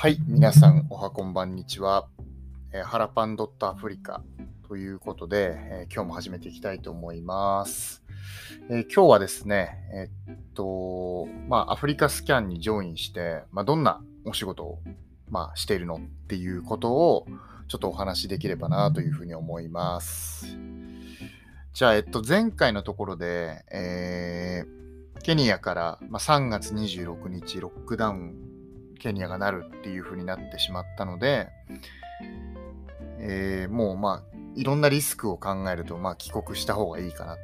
はい、皆さん、おはこんばんにちは。えー、ハラパンドットアフリカということで、えー、今日も始めていきたいと思います。えー、今日はですね、えっと、まあ、アフリカスキャンにジョインして、まあ、どんなお仕事を、まあ、しているのっていうことを、ちょっとお話しできればなというふうに思います。じゃあ、えっと、前回のところで、えケニアから、まあ、3月26日ロックダウンケニアがなるっていう風になってしまったので、えー、もうまあいろんなリスクを考えると、まあ、帰国した方がいいかなっ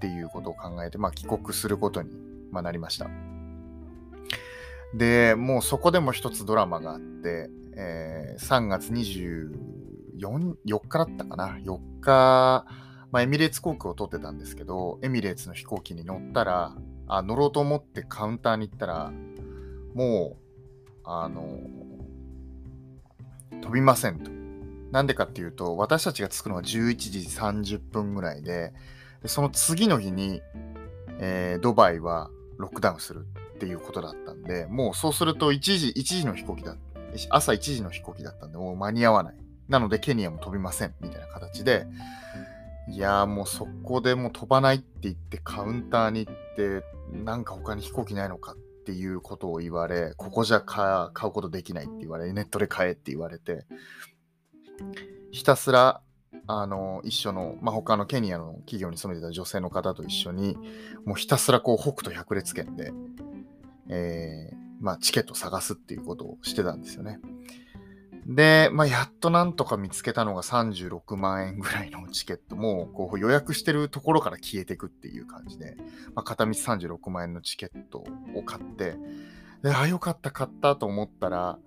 ていうことを考えて、まあ、帰国することに、まあ、なりました。で、もうそこでも一つドラマがあって、えー、3月24 4日だったかな ?4 日、まあ、エミレーツ航空を取ってたんですけど、エミレーツの飛行機に乗ったら、あ乗ろうと思ってカウンターに行ったら、もうあの、飛びませんと。なんでかっていうと、私たちが着くのは11時30分ぐらいで、でその次の日に、えー、ドバイはロックダウンするっていうことだったんで、もうそうすると1時、1時の飛行機だ、朝1時の飛行機だったんで、もう間に合わない。なので、ケニアも飛びません、みたいな形で、いやーもうそこでもう飛ばないって言ってカウンターに行って、なんか他に飛行機ないのかっっていうことを言われ、ここじゃ買うことできないって言われ、ネットで買えって言われて、ひたすら、あの、一緒の、まあ、他のケニアの企業に勤めてた女性の方と一緒に、もうひたすらこう北斗百列券で、えー、まあ、チケット探すっていうことをしてたんですよね。で、まあ、やっとなんとか見つけたのが36万円ぐらいのチケットも、こう予約してるところから消えていくっていう感じで、まあ、片道36万円のチケットを買って、で、あ、よかった、買ったと思ったら、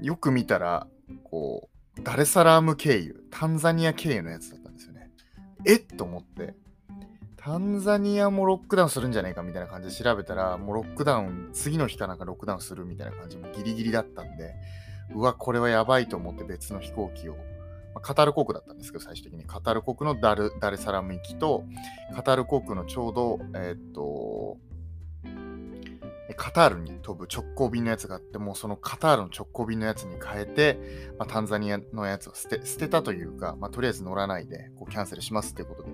よく見たら、こう、ダレサラーム経由、タンザニア経由のやつだったんですよね。えっ？と思って、タンザニアもロックダウンするんじゃないかみたいな感じで調べたら、もうロックダウン、次の日かなんかロックダウンするみたいな感じもギリギリだったんで、うわ、これはやばいと思って別の飛行機を、まあ、カタール航空だったんですけど、最終的にカタール航空のダルダレサラム行きと、カタール航空のちょうど、えー、っと、カタールに飛ぶ直行便のやつがあって、もうそのカタールの直行便のやつに変えて、まあ、タンザニアのやつを捨て捨てたというか、まあ、とりあえず乗らないでこうキャンセルしますっていうことで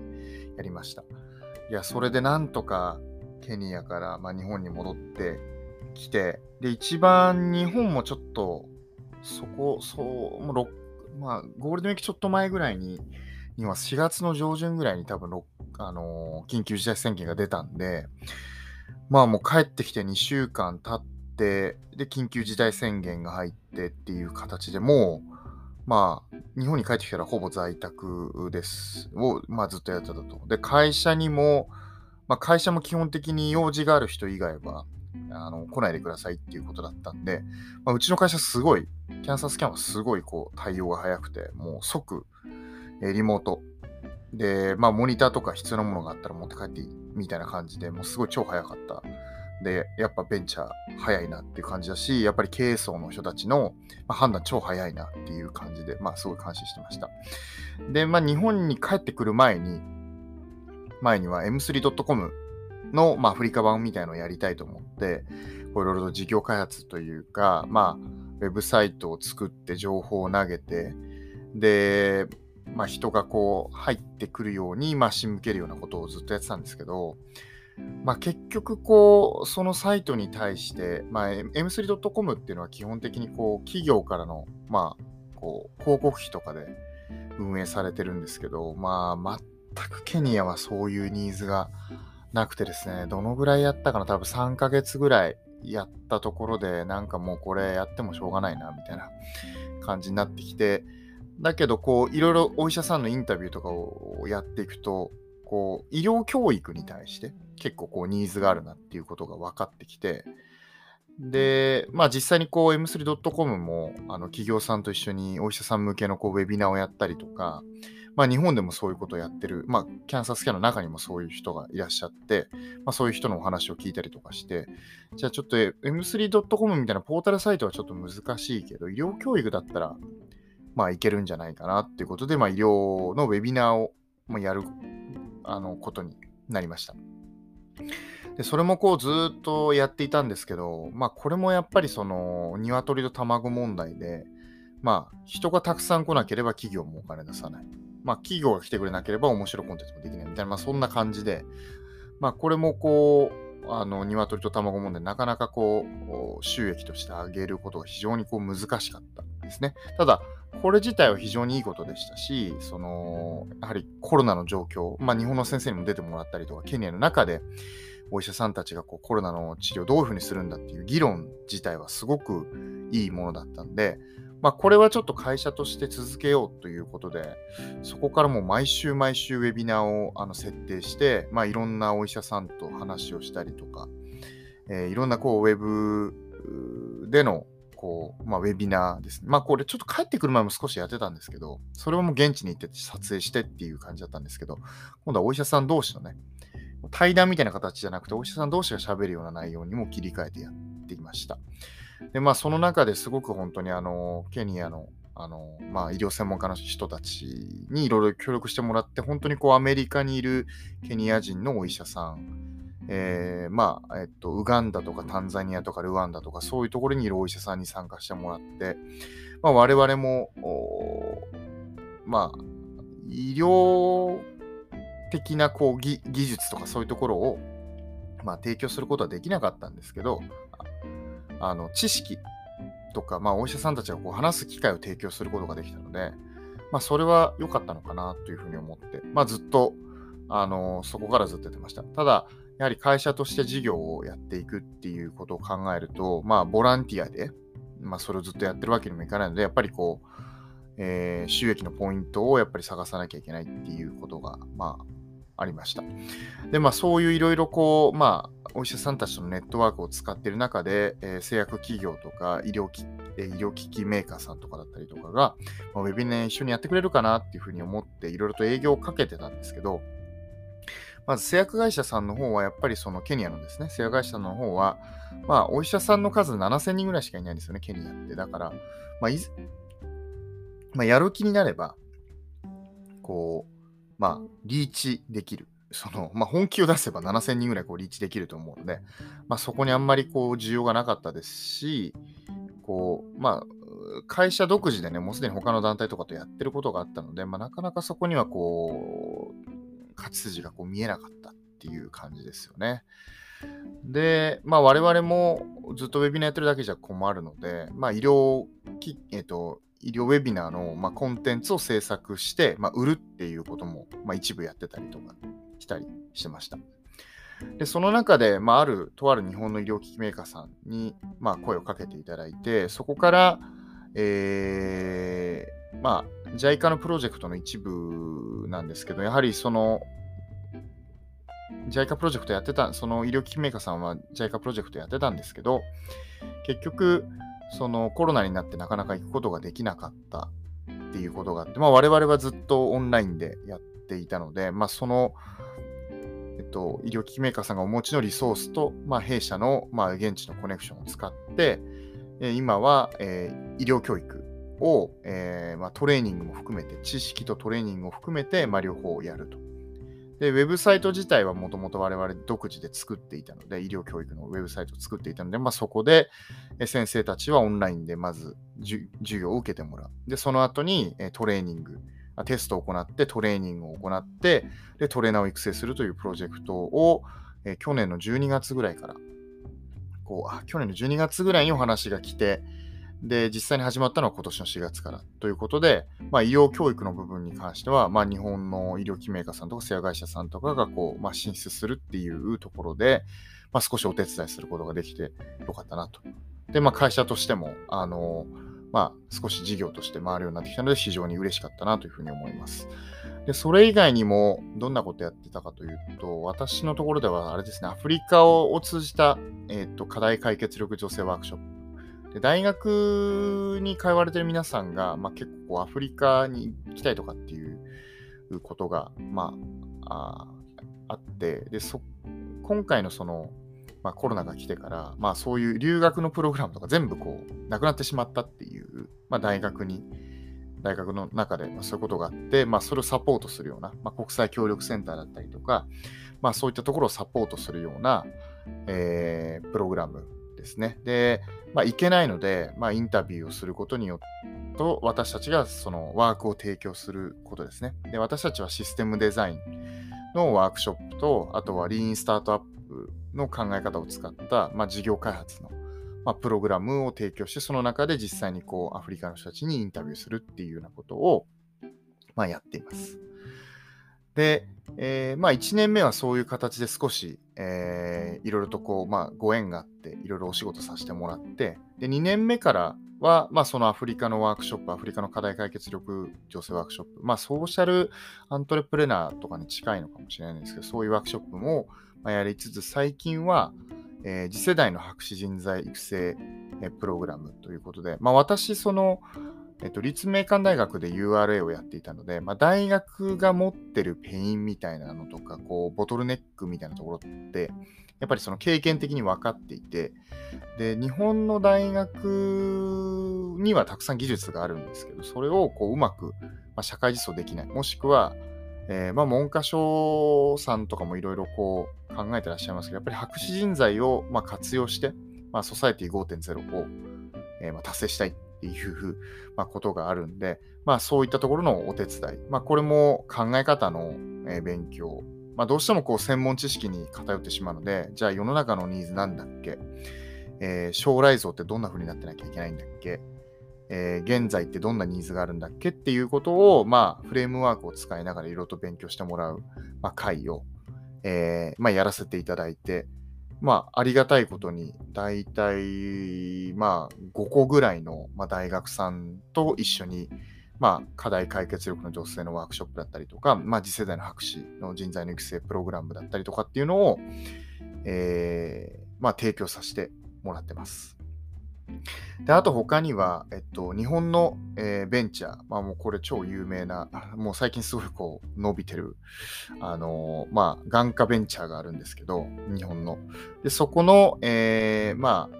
やりました。いや、それでなんとかケニアから、まあ、日本に戻ってきて、で、一番日本もちょっとそこ、そう、もうまあ、ゴールデンウィークちょっと前ぐらいに、今4月の上旬ぐらいに多分、あのー、緊急事態宣言が出たんで、まあもう帰ってきて2週間経って、で、緊急事態宣言が入ってっていう形でもう、まあ、日本に帰ってきたらほぼ在宅です。を、まあずっとやってたと。で、会社にも、まあ会社も基本的に用事がある人以外は、あの来ないでくださいっていうことだったんで、まあ、うちの会社すごい、キャンサースキャンはすごいこう対応が早くて、もう即、えリモート。で、まあ、モニターとか必要なものがあったら持って帰っていいみたいな感じで、もうすごい超早かった。で、やっぱベンチャー早いなっていう感じだし、やっぱり経営層の人たちの判断超早いなっていう感じで、まあすごい感心してました。で、まあ日本に帰ってくる前に、前には m3.com の、まあ、アフリカ版みたいのをやりたいと思って、いろいろと事業開発というか、まあ、ウェブサイトを作って情報を投げて、で、まあ、人がこう入ってくるように、まあ、仕向けるようなことをずっとやってたんですけど、まあ、結局こうそのサイトに対して、まあ、m3.com っていうのは基本的にこう企業からの、まあ、こう広告費とかで運営されてるんですけど、まあ、全くケニアはそういうニーズがなくてですね、どのぐらいやったかな、多分3ヶ月ぐらいやったところで、なんかもうこれやってもしょうがないな、みたいな感じになってきて、だけど、こう、いろいろお医者さんのインタビューとかをやっていくと、こう、医療教育に対して結構こう、ニーズがあるなっていうことが分かってきて、で、まあ実際にこう M3.com もあの企業さんと一緒にお医者さん向けのこうウェビナーをやったりとか、まあ、日本でもそういうことをやってる、まあ、キャンサスキャンの中にもそういう人がいらっしゃって、まあ、そういう人のお話を聞いたりとかして、じゃあちょっと M3.com みたいなポータルサイトはちょっと難しいけど、医療教育だったら、まあ、いけるんじゃないかなっていうことで、まあ、医療のウェビナーをやるあのことになりました。で、それもこうずっとやっていたんですけど、まあこれもやっぱりその鶏と卵問題で、まあ人がたくさん来なければ企業もお金出さない。まあ企業が来てくれなければ面白いコンテンツもできないみたいな、まあそんな感じで、まあこれもこう、あの、鶏と卵問題、なかなかこう、収益として上げることが非常にこう難しかったんですね。ただ、これ自体は非常にいいことでしたし、その、やはりコロナの状況、まあ日本の先生にも出てもらったりとか、ケニアの中で、お医者さんたちがこうコロナの治療どういうふうにするんだっていう議論自体はすごくいいものだったんで、まあ、これはちょっと会社として続けようということで、そこからもう毎週毎週ウェビナーをあの設定して、まあ、いろんなお医者さんと話をしたりとか、えー、いろんなこうウェブでのこう、まあ、ウェビナーですね。まあこれちょっと帰ってくる前も少しやってたんですけど、それはもう現地に行って撮影してっていう感じだったんですけど、今度はお医者さん同士のね、対談みたいな形じゃなくて、お医者さん同士が喋るような内容にも切り替えてやっていました。で、まあ、その中ですごく本当に、あの、ケニアの、あの、まあ、医療専門家の人たちにいろいろ協力してもらって、本当にこう、アメリカにいるケニア人のお医者さん、えー、まあ、えっと、ウガンダとかタンザニアとかルワンダとか、そういうところにいるお医者さんに参加してもらって、まあ、我々も、まあ、医療的なこう技術とかそういうところを、まあ、提供することはできなかったんですけど、あの知識とか、まあ、お医者さんたちがこう話す機会を提供することができたので、まあ、それは良かったのかなというふうに思って、まあ、ずっと、あのそこからずっとやってました。ただ、やはり会社として事業をやっていくっていうことを考えると、まあ、ボランティアで、まあ、それをずっとやってるわけにもいかないので、やっぱりこう、えー、収益のポイントをやっぱり探さなきゃいけないっていうことが、まあ、ありました。で、まあそういういろいろこう、まあお医者さんたちのネットワークを使っている中で、えー、製薬企業とか医療機、え、医療機器メーカーさんとかだったりとかが、まあ、ウェビナー一緒にやってくれるかなっていうふうに思っていろいろと営業をかけてたんですけど、まず製薬会社さんの方はやっぱりそのケニアのですね、製薬会社の方は、まあお医者さんの数7000人ぐらいしかいないんですよね、ケニアって。だから、まあいまあ、やる気になれば、こう、まあ、リーチできる。その、まあ、本気を出せば7000人ぐらいこうリーチできると思うので、まあ、そこにあんまりこう需要がなかったですし、こう、まあ、会社独自でね、もうすでに他の団体とかとやってることがあったので、まあ、なかなかそこにはこう、勝ち筋がこう見えなかったっていう感じですよね。で、まあ、我々もずっとウェビナーやってるだけじゃ困るので、まあ、医療えっ、と、医療ウェビナーの、まあ、コンテンツを制作して、まあ、売るっていうことも、まあ、一部やってたりとかしたりしてました。で、その中で、まあ、ある、とある日本の医療機器メーカーさんに、まあ、声をかけていただいて、そこから、えー、まあ、JICA のプロジェクトの一部なんですけど、やはりその、JICA プロジェクトやってた、その医療機器メーカーさんは JICA プロジェクトやってたんですけど、結局、そのコロナになってなかなか行くことができなかったっていうことがあって、まあ、我々はずっとオンラインでやっていたので、まあ、その、えっと、医療機器メーカーさんがお持ちのリソースと、まあ、弊社の、まあ、現地のコネクションを使って、え今は、えー、医療教育を、えーまあ、トレーニングも含めて、知識とトレーニングを含めて、まあ、両方やると。で、ウェブサイト自体はもともと我々独自で作っていたので、医療教育のウェブサイトを作っていたので、まあ、そこで先生たちはオンラインでまず授業を受けてもらう。で、その後にトレーニング、テストを行ってトレーニングを行って、で、トレーナーを育成するというプロジェクトを、え去年の12月ぐらいから、こう、あ、去年の12月ぐらいにお話が来て、で、実際に始まったのは今年の4月からということで、まあ、医療教育の部分に関しては、まあ、日本の医療機メーカーさんとか製薬会社さんとかがこう、まあ、進出するっていうところで、まあ、少しお手伝いすることができてよかったなと。で、まあ、会社としても、あの、まあ、少し事業として回るようになってきたので、非常に嬉しかったなというふうに思います。で、それ以外にも、どんなことやってたかというと、私のところでは、あれですね、アフリカを通じた、えっ、ー、と、課題解決力女性ワークショップで大学に通われてる皆さんが、まあ、結構アフリカに行きたいとかっていうことが、まあ、あって、でそ今回のその、まあ、コロナが来てから、まあ、そういう留学のプログラムとか全部こうなくなってしまったっていう、まあ、大学に大学の中で、そういうことがあって、まあ、それをサポートするような、まあ、国際協力センターだったりとか、まあ、そういったところをサポートするような、えー、プログラムですね。で、まあ、いけないので、まあ、インタビューをすることによって、私たちがそのワークを提供することですね。で、私たちはシステムデザインのワークショップと、あとはリーンスタートアップの考え方を使った、まあ、事業開発の、まあ、プログラムを提供して、その中で実際にこうアフリカの人たちにインタビューするっていうようなことを、まあ、やっています。で、えー、まあ1年目はそういう形で少し、えー、いろいろとこう、まあご縁があって、いろいろお仕事させてもらって、で、2年目からは、まあそのアフリカのワークショップ、アフリカの課題解決力女性ワークショップ、まあソーシャルアントレプレナーとかに近いのかもしれないんですけど、そういうワークショップもやりつつ、最近は、えー、次世代の博士人材育成プログラムということで、まあ私、その、えっと、立命館大学で URA をやっていたので、まあ、大学が持ってる pain みたいなのとか、こう、ボトルネックみたいなところって、やっぱりその経験的に分かっていて、で、日本の大学にはたくさん技術があるんですけど、それをこううまく、まあ、社会実装できない。もしくは、えー、まあ文科省さんとかもいろいろこう考えてらっしゃいますけど、やっぱり博士人材をま活用して、まあ、ソサエティ5.0を、えー、ま達成したいっていう、まあ、ことがあるんで、まあ、そういったところのお手伝い、まあ、これも考え方の、え勉強、まあ、どうしてもこう専門知識に偏ってしまうので、じゃあ世の中のニーズなんだっけ、えー、将来像ってどんな風になってなきゃいけないんだっけ、えー、現在ってどんなニーズがあるんだっけ？っていうことを、まあ、フレームワークを使いながらいろいろと勉強してもらう、まあ、会を、えーまあ、やらせていただいて、まあ、ありがたいことに、大体、まあ、5個ぐらいの、まあ、大学さんと一緒に、まあ、課題解決力の女性のワークショップだったりとか、まあ、次世代の博士の人材の育成プログラムだったりとかっていうのを、えー、まあ、提供させてもらってます。で、あと他には、えっと、日本の、えー、ベンチャー、まあもうこれ超有名な、もう最近すごいこう伸びてる、あのー、まあ眼科ベンチャーがあるんですけど、日本の。で、そこの、えー、まあ、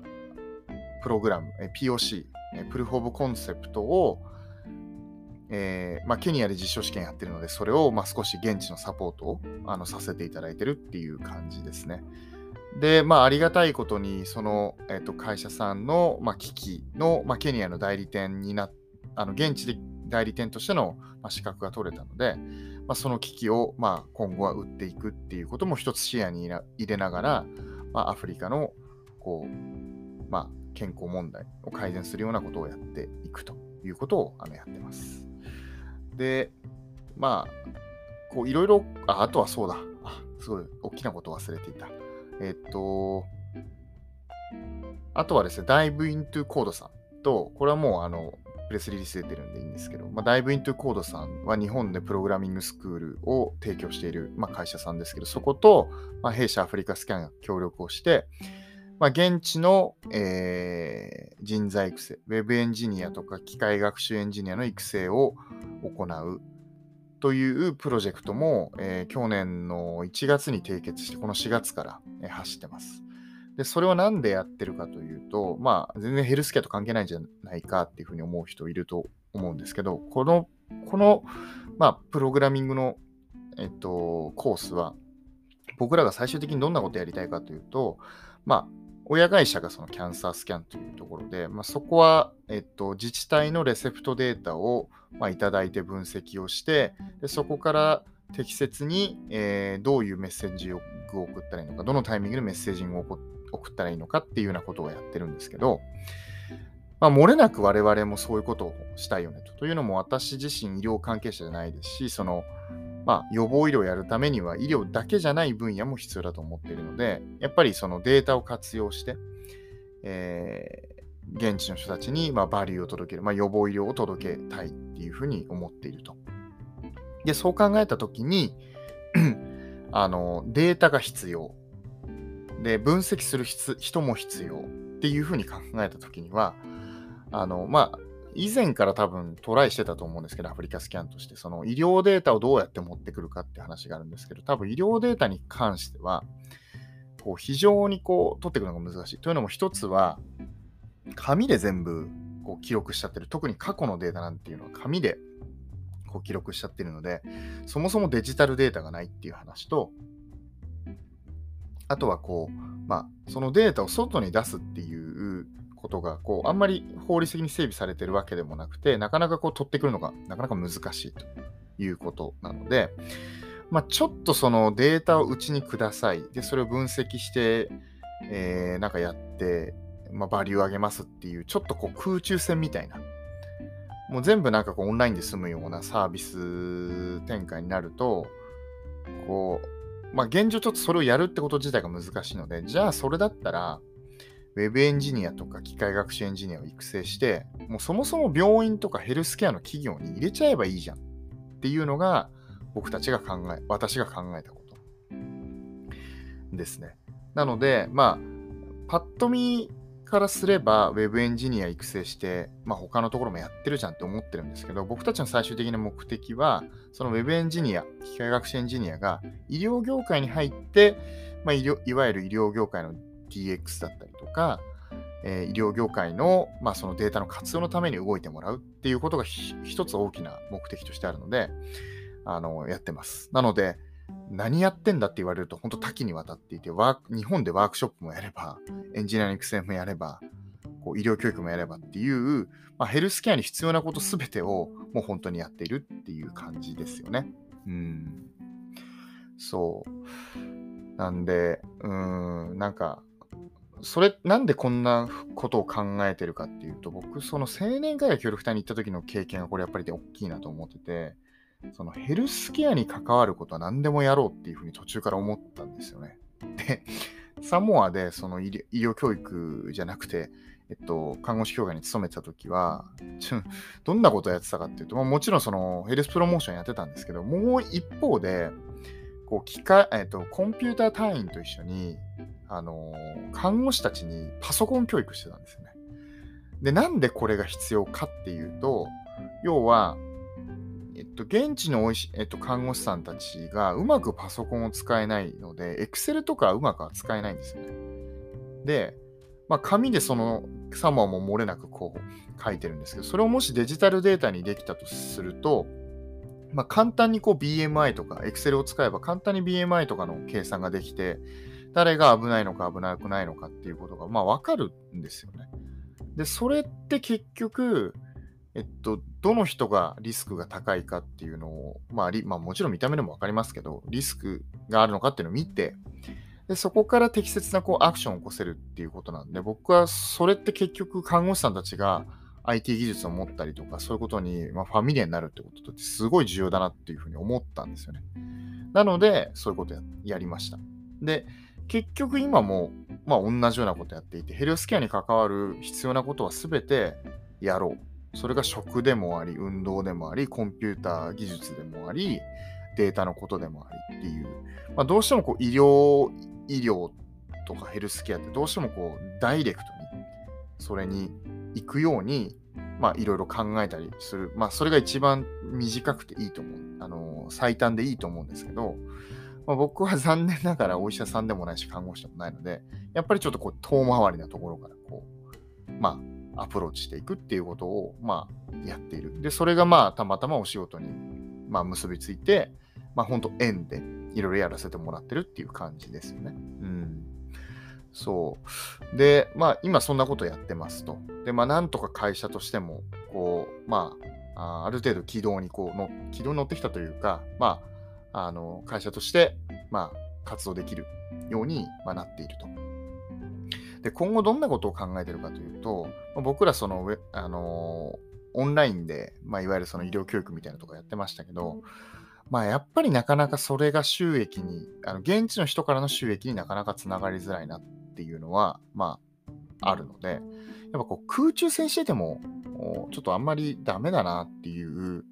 プログラム、え POC、えプルフ・オブ・コンセプトを、えまあ、ケニアで実証試験やってるので、それを、まあ、少し現地のサポートをあのさせていただいてるっていう感じですね。で、まあ、ありがたいことに、その、えー、と会社さんの、まあ、機器の、まあ、ケニアの代理店になあの現地で代理店としての、まあ、資格が取れたので、まあ、その機器を、まあ、今後は売っていくっていうことも一つ視野に入れながら、まあ、アフリカのこう、まあ、健康問題を改善するようなことをやっていくということをあのやってます。で、まあ、こういろいろ、あ、あとはそうだ。あ、すごい大きなことを忘れていた。えっと、あとはですね、Dive into Code さんと、これはもうあの、プレスリリース出てるんでいいんですけど、まあ、Dive into Code さんは日本でプログラミングスクールを提供している、まあ、会社さんですけど、そこと、まあ、弊社アフリカスキャンが協力をして、まあ、現地の、えー、人材育成、Web エンジニアとか機械学習エンジニアの育成を行うというプロジェクトも、えー、去年の1月に締結して、この4月から、えー、走ってます。で、それをなんでやってるかというと、まあ、全然ヘルスケアと関係ないんじゃないかっていうふうに思う人いると思うんですけど、この、この、まあ、プログラミングの、えっと、コースは、僕らが最終的にどんなことやりたいかというと、まあ、親会社がそのキャンサースキャンというところで、まあ、そこは、えっと、自治体のレセプトデータを、まあ、いただいて分析をしてでそこから適切に、えー、どういうメッセージを送ったらいいのかどのタイミングでメッセージを送ったらいいのかっていうようなことをやってるんですけど、まあ、漏れなく我々もそういうことをしたいよねと。というのも私自身医療関係者じゃないですしそのまあ、予防医療をやるためには医療だけじゃない分野も必要だと思っているので、やっぱりそのデータを活用して、えー、現地の人たちにまあバリューを届ける、まあ、予防医療を届けたいっていうふうに思っていると。で、そう考えたときに あの、データが必要。で、分析する人も必要っていうふうに考えたときには、あの、まあ、以前から多分トライしてたと思うんですけど、アフリカスキャンとして、その医療データをどうやって持ってくるかって話があるんですけど、多分医療データに関しては、こう非常にこう取ってくるのが難しい。というのも一つは、紙で全部こう記録しちゃってる。特に過去のデータなんていうのは紙でこう記録しちゃってるので、そもそもデジタルデータがないっていう話と、あとはこう、まあ、そのデータを外に出すっていうことが、こう、あんまり法律的に整備されてるわけでもなくて、なかなかこう取ってくるのがなかなか難しいということなので、まあ、ちょっとそのデータをうちにください。で、それを分析して、えー、なんかやって、まあ、バリュー上げますっていう、ちょっとこう空中戦みたいな、もう全部なんかこうオンラインで済むようなサービス展開になると、こう、まあ現状ちょっとそれをやるってこと自体が難しいので、じゃあそれだったら、ウェブエンジニアとか機械学習エンジニアを育成して、もうそもそも病院とかヘルスケアの企業に入れちゃえばいいじゃんっていうのが、僕たちが考え、私が考えたことですね。なので、まあ、パッと見からすれば、ウェブエンジニア育成して、まあ、他のところもやってるじゃんって思ってるんですけど、僕たちの最終的な目的は、そのウェブエンジニア、機械学習エンジニアが医療業界に入って、まあ、医療いわゆる医療業界の DX だったりとか、えー、医療業界の,、まあそのデータの活用のために動いてもらうっていうことが一つ大きな目的としてあるので、あのやってます。なので、何やってんだって言われると本当多岐にわたっていてワーク、日本でワークショップもやれば、エンジニアの育成もやれば、こう医療教育もやればっていう、まあ、ヘルスケアに必要なことすべてをもう本当にやっているっていう感じですよね。うん。そう。なんで、うん、なんか、それ、なんでこんなことを考えてるかっていうと、僕、その青年会が協力隊に行った時の経験がこれやっぱりで大きいなと思ってて、そのヘルスケアに関わることは何でもやろうっていうふうに途中から思ったんですよね。で、サモアでその医療教育じゃなくて、えっと、看護師協会に勤めてた時は、どんなことをやってたかっていうと、もちろんそのヘルスプロモーションやってたんですけど、もう一方で、こう機械、えっと、コンピューター隊員と一緒に、あの看護師たちにパソコン教育してたんですよね。で、なんでこれが必要かっていうと、要は、えっと、現地のおいし、えっと、看護師さんたちがうまくパソコンを使えないので、Excel とかうまくは使えないんですよね。で、まあ、紙でそのサモアも漏れなくこう書いてるんですけど、それをもしデジタルデータにできたとすると、まあ、簡単にこう BMI とか Excel を使えば簡単に BMI とかの計算ができて、誰が危ないのか危なくないのかっていうことがまあ分かるんですよね。で、それって結局、えっと、どの人がリスクが高いかっていうのを、まあ、まあ、もちろん見た目でも分かりますけど、リスクがあるのかっていうのを見て、でそこから適切なこうアクションを起こせるっていうことなんで、僕はそれって結局看護師さんたちが IT 技術を持ったりとか、そういうことに、まあ、ファミリアになるってことってすごい重要だなっていうふうに思ったんですよね。なので、そういうことややりました。で、結局今も、まあ、同じようなことやっていて、ヘルスケアに関わる必要なことは全てやろうそれが食でもあり、運動でもあり、コンピューター技術でもあり、データのことでもありっていう、まあ、どうしてもこう医療、医療とかヘルスケアってどうしてもこうダイレクトにそれに行くように、まあいろいろ考えたりする。まあそれが一番短くていいと思う。あの、最短でいいと思うんですけど、まあ、僕は残念ながらお医者さんでもないし看護師でもないので、やっぱりちょっとこう遠回りなところからこう、まあアプローチしていくっていうことを、まあ、やっている。で、それがまあ、たまたまお仕事に、まあ、結びついて、まあ、本当縁でいろいろやらせてもらってるっていう感じですよね。うん。そう。で、まあ、今そんなことやってますと。で、まあ、なんとか会社としても、こう、まあ、ある程度軌道にこうの、軌道に乗ってきたというか、まあ、の、会社として、まあ、活動できるように、まあ、なっていると。で、今後どんなことを考えてるかというと、僕らその、あの、オンラインで、まあ、いわゆるその医療教育みたいなとこやってましたけど、まあ、やっぱりなかなかそれが収益に、あの現地の人からの収益になかなかつながりづらいなっていうのは、まあ、あるので、やっぱこう空中戦してても、ちょっとあんまりダメだなっていう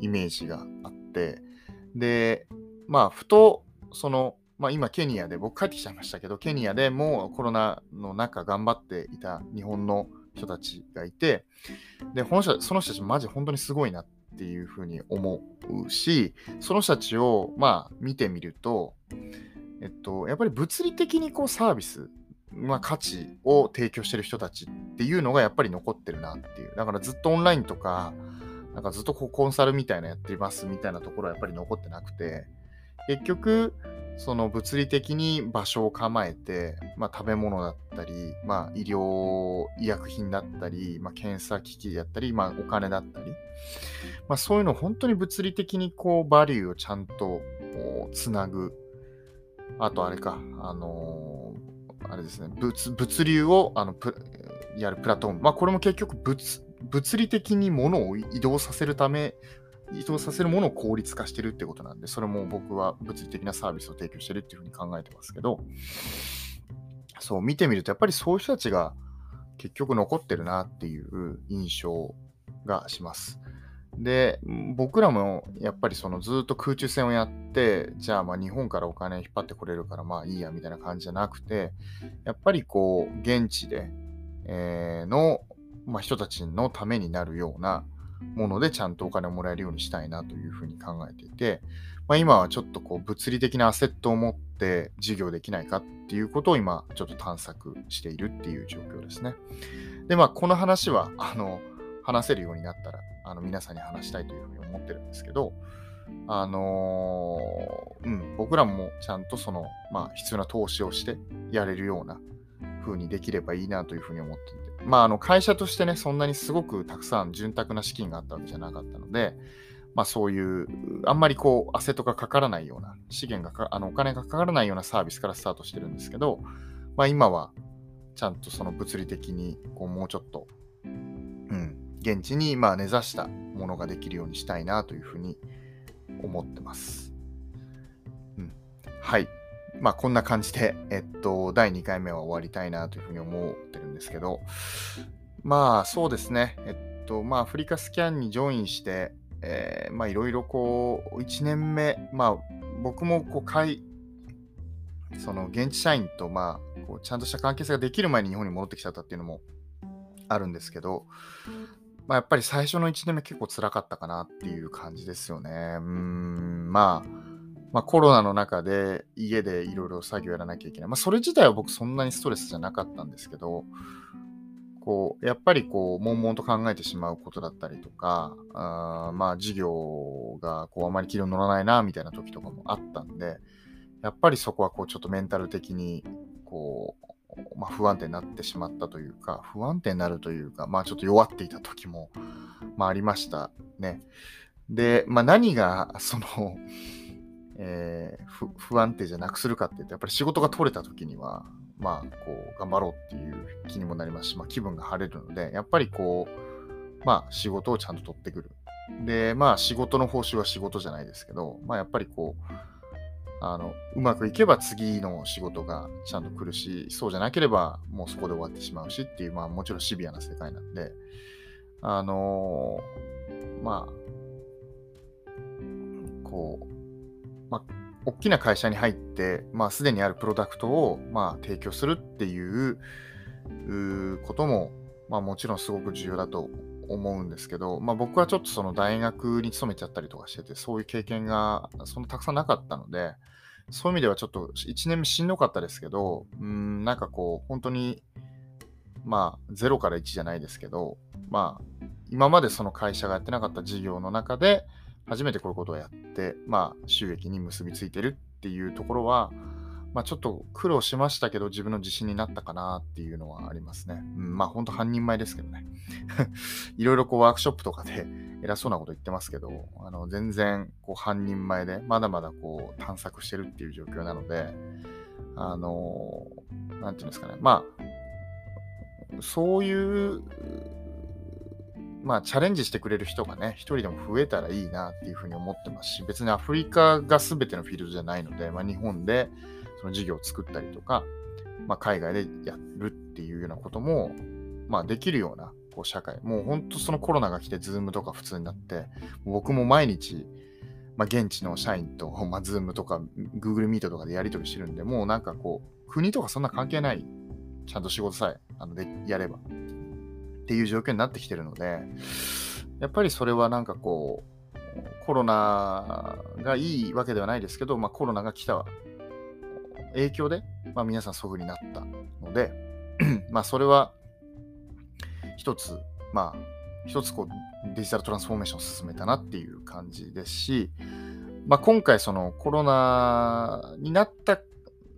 イメージがあって、で、まあ、ふと、その、まあ、今、ケニアで、僕帰ってきちゃいましたけど、ケニアでもうコロナの中頑張っていた日本の人たちがいて、で、この人その人たちマジ本当にすごいなっていうふうに思うし、その人たちを、まあ、見てみると、えっと、やっぱり物理的にこうサービス、まあ、価値を提供してる人たちっていうのがやっぱり残ってるなっていう。だからずっとオンラインとか、なんかずっとこうコンサルみたいなやってますみたいなところはやっぱり残ってなくて、結局、その物理的に場所を構えて、まあ、食べ物だったり、まあ、医療医薬品だったり、まあ、検査機器だったり、まあ、お金だったり、まあ、そういうのを本当に物理的にこうバリューをちゃんとつなぐ。あとあれかあのー、あれですね物物流をあのやるプラットフォーム、まあ、これも結局物物理的に物を移動させるため移動させるものを効率化してるってことなんで、それも僕は物理的なサービスを提供してるっていうふうに考えてますけど、そう、見てみると、やっぱりそういう人たちが結局残ってるなっていう印象がします。で、僕らもやっぱりそのずっと空中戦をやって、じゃあまあ日本からお金引っ張ってこれるからまあいいやみたいな感じじゃなくて、やっぱりこう、現地で、えー、の、まあ、人たちのためになるような、ものでちゃんとお金をもらえるようにしたいなというふうに考えていて、まあ、今はちょっとこう物理的なアセットを持って事業できないかっていうことを今ちょっと探索しているっていう状況ですね。で、まあこの話はあの話せるようになったらあの皆さんに話したいというふうに思ってるんですけど、あのー、うん、僕らもちゃんとその、まあ、必要な投資をしてやれるような風にできればいいなというふうに思っていて、まあ、あの会社としてね、そんなにすごくたくさん潤沢な資金があったわけじゃなかったので、まあ、そういう、あんまりこう、アセットがかからないような、資源があのお金がかからないようなサービスからスタートしてるんですけど、まあ、今はちゃんとその物理的にこうもうちょっと、うん、現地にまあ根ざしたものができるようにしたいなというふうに思ってます。うん、はい。まあこんな感じで、えっと、第2回目は終わりたいなというふうに思ってるんですけど、まあそうですね、えっと、まあアフリカスキャンにジョインして、えー、まあいろいろこう、1年目、まあ僕もこう、会、その現地社員とまあこうちゃんとした関係性ができる前に日本に戻ってきちゃったっていうのもあるんですけど、まあ、やっぱり最初の1年目結構辛かったかなっていう感じですよね。うん、まあ、まあ、コロナの中で家でいろいろ作業やらなきゃいけない。まあ、それ自体は僕そんなにストレスじゃなかったんですけど、こう、やっぱりこう、悶々と考えてしまうことだったりとか、あまあ、事業がこう、あまり軌道に乗らないな、みたいな時とかもあったんで、やっぱりそこはこう、ちょっとメンタル的に、こう、まあ、不安定になってしまったというか、不安定になるというか、まあ、ちょっと弱っていた時も、まあ、ありましたね。で、まあ、何が、その、えー、不安定じゃなくするかって言って、やっぱり仕事が取れた時には、まあ、こう、頑張ろうっていう気にもなりますし、まあ、気分が晴れるので、やっぱりこう、まあ、仕事をちゃんと取ってくる。で、まあ、仕事の報酬は仕事じゃないですけど、まあ、やっぱりこう、あの、うまくいけば次の仕事がちゃんと来るし、そうじゃなければもうそこで終わってしまうしっていう、まあ、もちろんシビアな世界なんで、あのー、まあ、こう、まあ、大きな会社に入って、まあ、すでにあるプロダクトを、まあ、提供するっていうことも、まあ、もちろんすごく重要だと思うんですけど、まあ、僕はちょっとその大学に勤めちゃったりとかしてて、そういう経験がそんなたくさんなかったので、そういう意味ではちょっと1年目しんどかったですけど、うん、なんかこう、本当に、まあ、0から1じゃないですけど、まあ、今までその会社がやってなかった事業の中で、初めてこういうことをやって、まあ、収益に結びついてるっていうところは、まあ、ちょっと苦労しましたけど、自分の自信になったかなっていうのはありますね。うん、まあ、ほんと半人前ですけどね。いろいろこうワークショップとかで偉そうなこと言ってますけど、あの全然こう半人前で、まだまだこう探索してるっていう状況なので、あの、なんていうんですかね。まあ、そういうまあ、チャレンジしてくれる人がね、一人でも増えたらいいなっていうふうに思ってますし、別にアフリカが全てのフィールドじゃないので、まあ、日本でその事業を作ったりとか、まあ、海外でやるっていうようなことも、まあ、できるようなこう社会、もう本当そのコロナが来て、ズームとか普通になって、僕も毎日、まあ、現地の社員と、まあ、ズームとか Google Meet とかでやり取りしてるんで、もうなんかこう、国とかそんな関係ない、ちゃんと仕事さえあのでやれば。っていう状況になってきてるので、やっぱりそれはなんかこう、コロナがいいわけではないですけど、まあ、コロナが来た影響で、まあ、皆さんそういう風になったので、まあそれは一つ、まあ一つこうデジタルトランスフォーメーションを進めたなっていう感じですし、まあ、今回そのコロナになった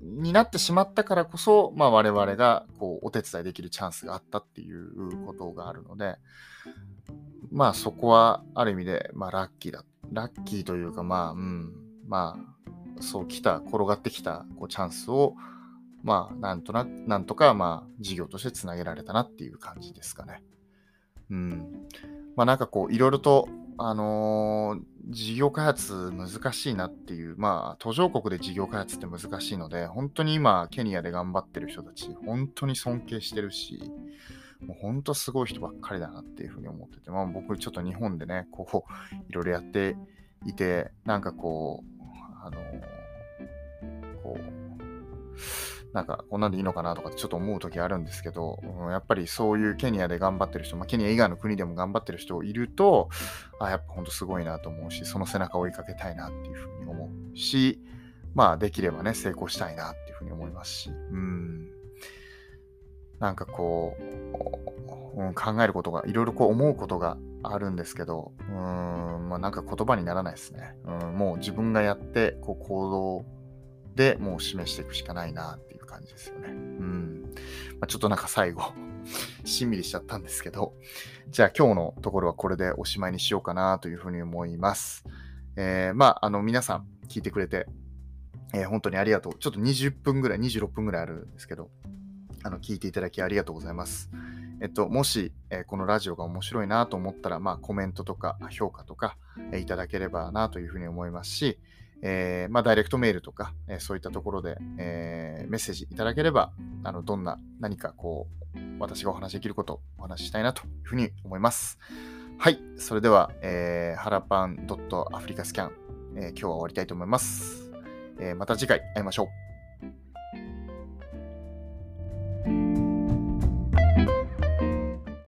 になってしまったからこそ、まあ、我々がこうお手伝いできるチャンスがあったっていうことがあるので、まあそこはある意味で、まあラッキーだ。ラッキーというか、まあ、うん、まあ、そう来た、転がってきたこうチャンスを、まあ、なんとなく、なんとか、まあ、事業としてつなげられたなっていう感じですかね。うん。まあなんかこう、いろいろと、あのー、事業開発難しいなっていう、まあ、途上国で事業開発って難しいので、本当に今、ケニアで頑張ってる人たち、本当に尊敬してるし、もう本当すごい人ばっかりだなっていうふうに思ってて、まあ僕ちょっと日本でね、こう、いろいろやっていて、なんかこう、あの、こう、なんかこんなんでいいのかなとかちょっと思う時あるんですけど、うん、やっぱりそういうケニアで頑張ってる人、まあ、ケニア以外の国でも頑張ってる人いると、あ、やっぱほんとすごいなと思うし、その背中を追いかけたいなっていうふうに思うし、まあできればね、成功したいなっていうふうに思いますし、うん。なんかこう、うん、考えることが、いろいろこう思うことがあるんですけど、うん、まあなんか言葉にならないですね。うん、もう自分がやって、こう行動でもう示していくしかないなっていう感じですよね。うん。まあ、ちょっとなんか最後 しんみりしちゃったんですけど、じゃあ今日のところはこれでおしまいにしようかなというふうに思います。えー、まあ、あの皆さん聞いてくれて、えー、本当にありがとう。ちょっと20分ぐらい、26分ぐらいあるんですけど、あの聞いていただきありがとうございます。えっと、もし、えー、このラジオが面白いなと思ったら、まあ、コメントとか評価とか、えー、いただければなというふうに思いますし、えー、まあ、ダイレクトメールとか、えー、そういったところで、えー、メッセージいただければ、あの、どんな、何かこう、私がお話しできることをお話ししたいなというふうに思います。はい。それでは、えー、ハラパン .africascan、えー、今日は終わりたいと思います。えー、また次回会いましょう。